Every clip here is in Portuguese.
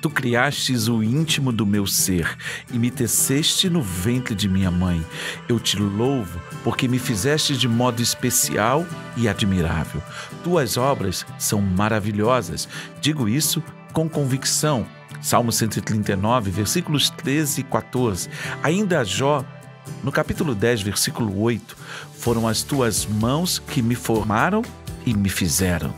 Tu criastes o íntimo do meu ser e me teceste no ventre de minha mãe. Eu te louvo porque me fizeste de modo especial e admirável. Tuas obras são maravilhosas. Digo isso com convicção. Salmo 139, versículos 13 e 14. Ainda Jó, no capítulo 10, versículo 8, foram as tuas mãos que me formaram e me fizeram.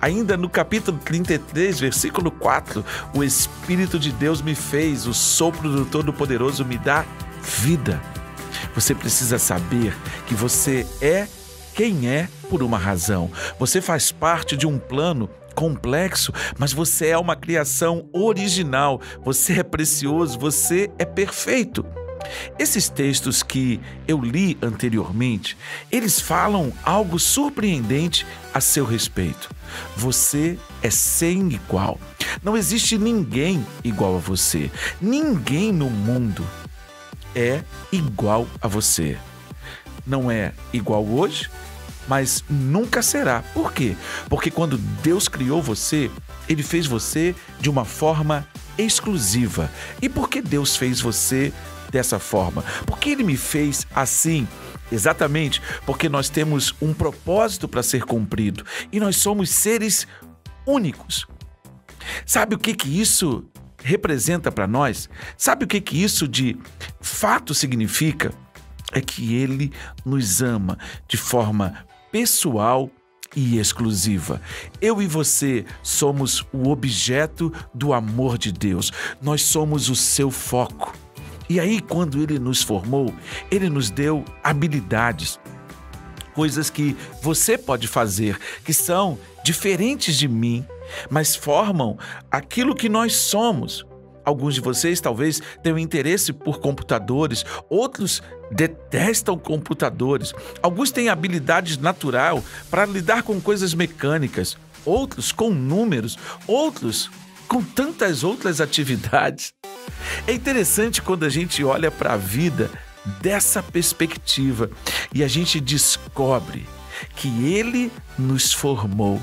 Ainda no capítulo 33, versículo 4, o Espírito de Deus me fez, o sopro do Todo-Poderoso me dá vida. Você precisa saber que você é quem é por uma razão. Você faz parte de um plano complexo, mas você é uma criação original. Você é precioso, você é perfeito. Esses textos que eu li anteriormente, eles falam algo surpreendente a seu respeito. Você é sem igual. Não existe ninguém igual a você. Ninguém no mundo é igual a você. Não é igual hoje, mas nunca será. Por quê? Porque quando Deus criou você, ele fez você de uma forma exclusiva. E por que Deus fez você dessa forma? Porque ele me fez assim. Exatamente, porque nós temos um propósito para ser cumprido e nós somos seres únicos. Sabe o que que isso representa para nós? Sabe o que que isso de fato significa? É que ele nos ama de forma pessoal e exclusiva. Eu e você somos o objeto do amor de Deus. Nós somos o seu foco. E aí, quando ele nos formou, ele nos deu habilidades, coisas que você pode fazer, que são diferentes de mim, mas formam aquilo que nós somos. Alguns de vocês talvez tenham interesse por computadores, outros detestam computadores. Alguns têm habilidade natural para lidar com coisas mecânicas, outros com números, outros com tantas outras atividades. É interessante quando a gente olha para a vida dessa perspectiva e a gente descobre que Ele nos formou.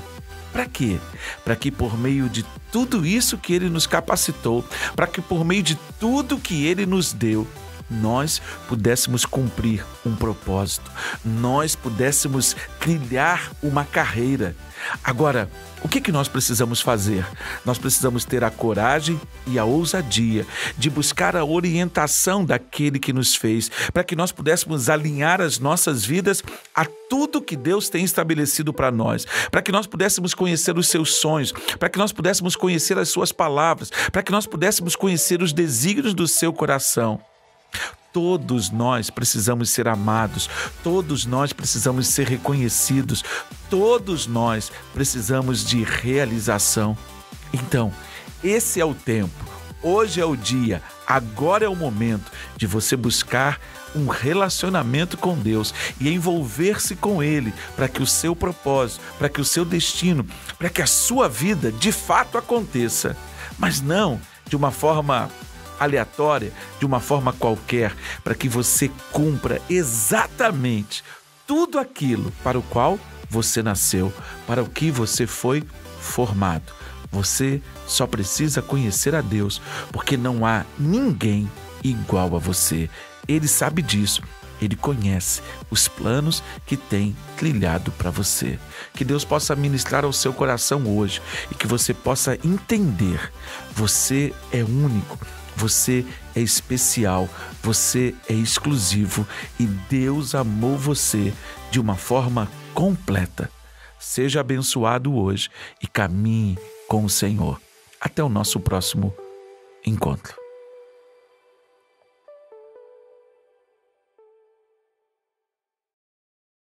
Para quê? Para que por meio de tudo isso que Ele nos capacitou, para que por meio de tudo que Ele nos deu, nós pudéssemos cumprir um propósito, nós pudéssemos trilhar uma carreira. Agora, o que, que nós precisamos fazer? Nós precisamos ter a coragem e a ousadia de buscar a orientação daquele que nos fez, para que nós pudéssemos alinhar as nossas vidas a tudo que Deus tem estabelecido para nós, para que nós pudéssemos conhecer os seus sonhos, para que nós pudéssemos conhecer as suas palavras, para que nós pudéssemos conhecer os desígnios do seu coração. Todos nós precisamos ser amados, todos nós precisamos ser reconhecidos, todos nós precisamos de realização. Então, esse é o tempo, hoje é o dia, agora é o momento de você buscar um relacionamento com Deus e envolver-se com Ele para que o seu propósito, para que o seu destino, para que a sua vida de fato aconteça, mas não de uma forma aleatória, de uma forma qualquer, para que você cumpra exatamente tudo aquilo para o qual você nasceu, para o que você foi formado. Você só precisa conhecer a Deus, porque não há ninguém igual a você. Ele sabe disso. Ele conhece os planos que tem trilhado para você. Que Deus possa ministrar ao seu coração hoje e que você possa entender: você é único, você é especial, você é exclusivo e Deus amou você de uma forma completa. Seja abençoado hoje e caminhe com o Senhor. Até o nosso próximo encontro.